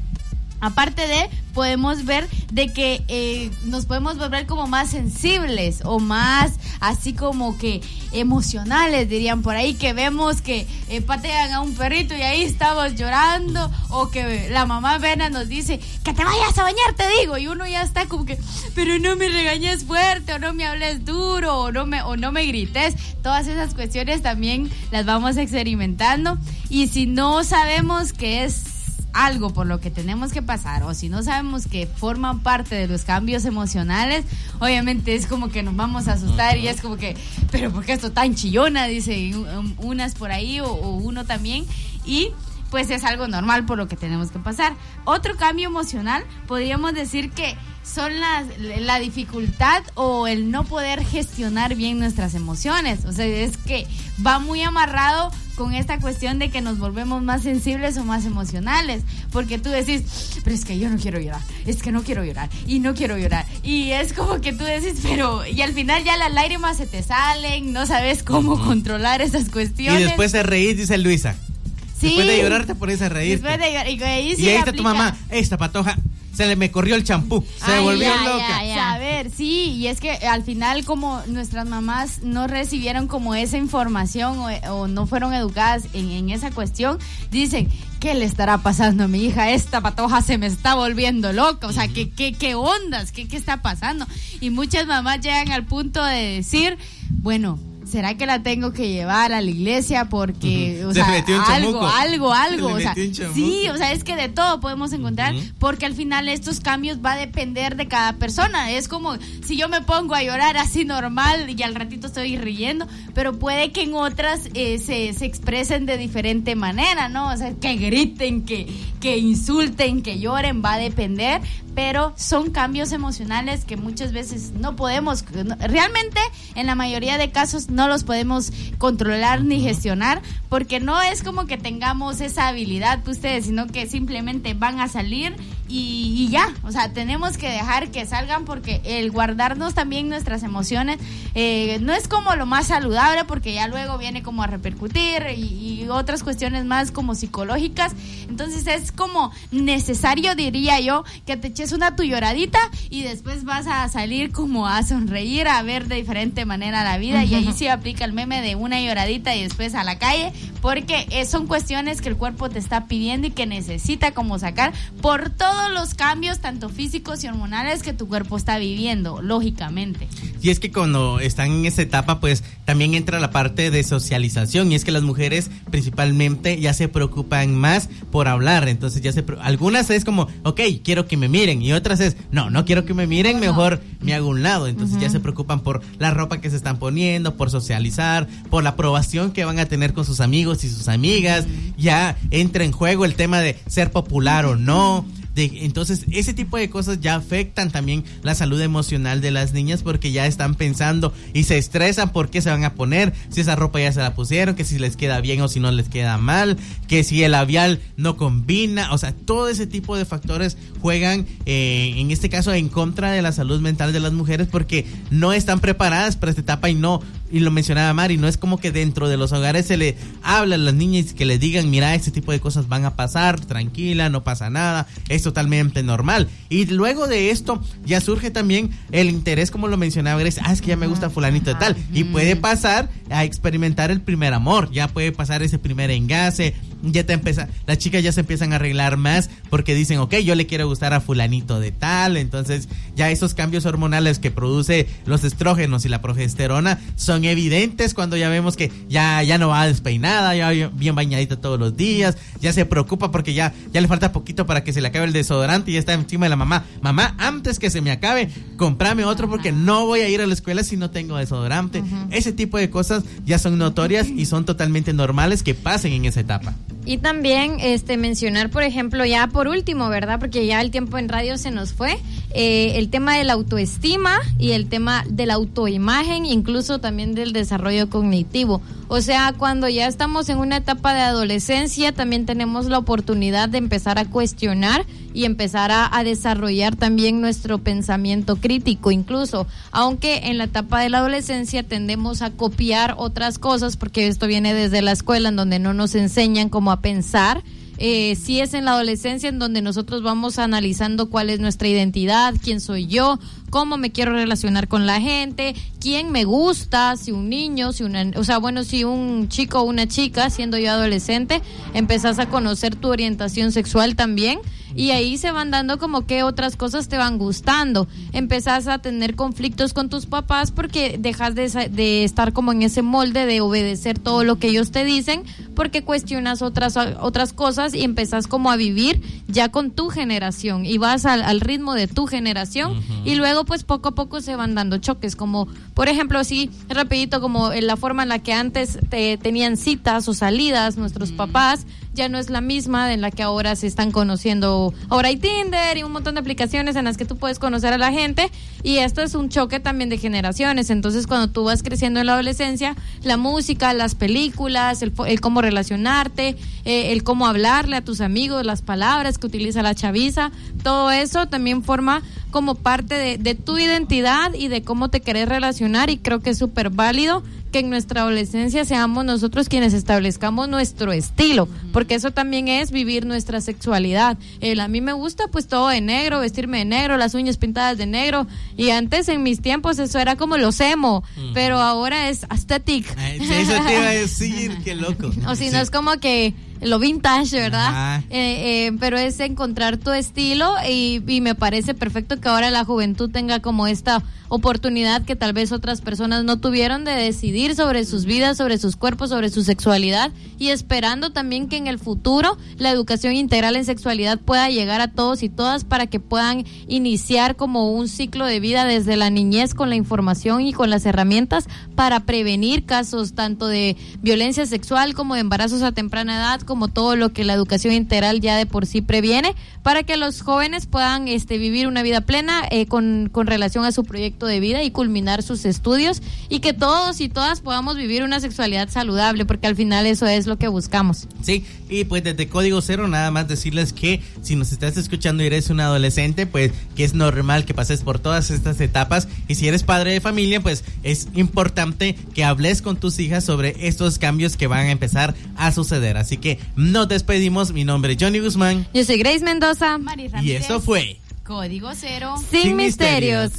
Aparte de, podemos ver de que eh, nos podemos volver como más sensibles o más así como que emocionales, dirían por ahí, que vemos que eh, patean a un perrito y ahí estamos llorando, o que la mamá Vena nos dice, que te vayas a bañar, te digo, y uno ya está como que, pero no me regañes fuerte, o no me hables duro, o no me, o no me grites. Todas esas cuestiones también las vamos experimentando. Y si no sabemos que es algo por lo que tenemos que pasar o si no sabemos que forman parte de los cambios emocionales, obviamente es como que nos vamos a asustar y es como que, pero ¿por qué esto tan chillona? Dice unas por ahí o, o uno también. Y pues es algo normal por lo que tenemos que pasar. Otro cambio emocional, podríamos decir que son las, la dificultad o el no poder gestionar bien nuestras emociones. O sea, es que va muy amarrado con esta cuestión de que nos volvemos más sensibles o más emocionales. Porque tú decís, pero es que yo no quiero llorar, es que no quiero llorar y no quiero llorar. Y es como que tú decís, pero y al final ya las lágrimas se te salen, no sabes cómo controlar esas cuestiones. Y después de reír, dice Luisa. Sí. Después de llorar te pones a reír. Después de llorar. Y, ahí, y ahí está tu mamá, esta patoja se le me corrió el champú, se volvió loca. A ver, sí, y es que al final como nuestras mamás no recibieron como esa información o, no fueron educadas en, esa cuestión, dicen, ¿qué le estará pasando a mi hija? Esta patoja se me está volviendo loca, o sea, ¿qué, qué, qué ondas? ¿Qué, ¿Qué está pasando? Y muchas mamás llegan al punto de decir, bueno, ¿será que la tengo que llevar a la iglesia? Porque, o sea, algo, algo, algo, o sea, sí, o sea, es que de todo podemos encontrar, porque al final estos cambios va a depender de cada persona. Es como si yo me pongo a llorar así normal y al ratito estoy riendo, pero puede que en otras eh, se, se, expresen de diferente manera, ¿no? O sea, que griten, que, que insulten, que lloren, va a depender, pero son cambios emocionales que muchas veces no podemos, realmente en la mayoría de casos no los podemos controlar ni gestionar, porque no es como que tengamos esa habilidad ustedes, sino que simplemente van a salir y, ya, o sea, tenemos que dejar que salgan porque el guardarnos también nuestras emociones eh, no es como lo más saludable porque ya luego viene como a repercutir y, otras cuestiones más como psicológicas. Entonces es como necesario, diría yo, que te eches una tu lloradita y después vas a salir como a sonreír, a ver de diferente manera la vida y ahí sí aplica el meme de una lloradita y después a la calle porque son cuestiones que el cuerpo te está pidiendo y que necesita como sacar por todo los cambios, tanto físicos y hormonales, que tu cuerpo está viviendo, lógicamente. Y es que cuando están en esa etapa, pues también entra la parte de socialización. Y es que las mujeres principalmente ya se preocupan más por hablar. Entonces ya se... Algunas es como, ok, quiero que me miren. Y otras es, no, no quiero que me miren, mejor me hago un lado. Entonces ya se preocupan por la ropa que se están poniendo, por socializar, por la aprobación que van a tener con sus amigos y sus amigas. Ya entra en juego el tema de ser popular o no entonces, ese tipo de cosas ya afectan también la salud emocional de las niñas porque ya están pensando y se estresan por qué se van a poner, si esa ropa ya se la pusieron, que si les queda bien o si no les queda mal, que si el labial no combina, o sea, todo ese tipo de factores juegan eh, en este caso en contra de la salud mental de las mujeres porque no están preparadas para esta etapa y no y lo mencionaba Mari, no es como que dentro de los hogares se le habla a las niñas que le digan, mira, este tipo de cosas van a pasar, tranquila, no pasa nada, es totalmente normal. Y luego de esto ya surge también el interés, como lo mencionaba Grace, ah, es que ya me gusta fulanito de tal. Y puede pasar a experimentar el primer amor, ya puede pasar ese primer engase, ya te empieza, las chicas ya se empiezan a arreglar más porque dicen, ok, yo le quiero gustar a fulanito de tal, entonces ya esos cambios hormonales que produce los estrógenos y la progesterona son evidentes cuando ya vemos que ya, ya no va despeinada, ya bien bañadita todos los días, ya se preocupa porque ya, ya le falta poquito para que se le acabe el desodorante y ya está encima de la mamá. Mamá, antes que se me acabe, comprame otro porque no voy a ir a la escuela si no tengo desodorante. Ese tipo de cosas ya son notorias y son totalmente normales que pasen en esa etapa. Y también este mencionar, por ejemplo, ya por último, ¿verdad? Porque ya el tiempo en radio se nos fue, eh, el tema de la autoestima y el tema de la autoimagen, incluso también del desarrollo cognitivo. O sea, cuando ya estamos en una etapa de adolescencia, también tenemos la oportunidad de empezar a cuestionar y empezar a, a desarrollar también nuestro pensamiento crítico, incluso, aunque en la etapa de la adolescencia tendemos a copiar otras cosas, porque esto viene desde la escuela, en donde no nos enseñan cómo a pensar. Eh, es en la adolescencia en donde nosotros vamos analizando cuál es nuestra identidad, quién soy yo, cómo me quiero relacionar con la gente, quién me gusta, si un niño, si una, o sea, bueno, si un chico o una chica, siendo yo adolescente, empezás a conocer tu orientación sexual también y ahí se van dando como que otras cosas te van gustando. Empezás a tener conflictos con tus papás porque dejas de, de estar como en ese molde de obedecer todo lo que ellos te dicen porque cuestionas otras, otras cosas y empezás como a vivir ya con tu generación y vas al, al ritmo de tu generación y luego pues poco a poco se van dando choques como por ejemplo así rapidito como en la forma en la que antes te, tenían citas o salidas nuestros papás ya no es la misma en la que ahora se están conociendo. Ahora hay Tinder y un montón de aplicaciones en las que tú puedes conocer a la gente y esto es un choque también de generaciones. Entonces cuando tú vas creciendo en la adolescencia, la música, las películas, el, el cómo relacionarte, eh, el cómo hablarle a tus amigos, las palabras que utiliza la chaviza, todo eso también forma como parte de, de tu identidad y de cómo te querés relacionar y creo que es súper válido que en nuestra adolescencia seamos nosotros quienes establezcamos nuestro estilo, porque eso también es vivir nuestra sexualidad. El a mí me gusta pues todo de negro, vestirme de negro, las uñas pintadas de negro, y antes en mis tiempos eso era como los emo, pero ahora es aesthetic. Eso te iba a decir, qué loco. O si Sí. no es como que lo vintage, ¿verdad? Eh, eh, pero es encontrar tu estilo y, y me parece perfecto que ahora la juventud tenga como esta oportunidad que tal vez otras personas no tuvieron de decidir sobre sus vidas, sobre sus cuerpos, sobre su sexualidad y esperando también que en el futuro la educación integral en sexualidad pueda llegar a todos y todas para que puedan iniciar como un ciclo de vida desde la niñez con la información y con las herramientas para prevenir casos tanto de violencia sexual como de embarazos a temprana edad, como todo lo que la educación integral ya de por sí previene, para que los jóvenes puedan este, vivir una vida plena eh, con, con relación a su proyecto de vida y culminar sus estudios y que todos y todas podamos vivir una sexualidad saludable, porque al final eso es lo que buscamos. Sí, y pues desde Código Cero nada más decirles que si nos estás escuchando y eres un adolescente, pues que es normal que pases por todas estas etapas y si eres padre de familia, pues es importante que hables con tus hijas sobre estos cambios que van a empezar a suceder. Así que nos despedimos, mi nombre es Johnny Guzmán Yo soy Grace Mendoza. Mari y Ramírez, eso fue Código Cero. Sin, Sin misterios. misterios.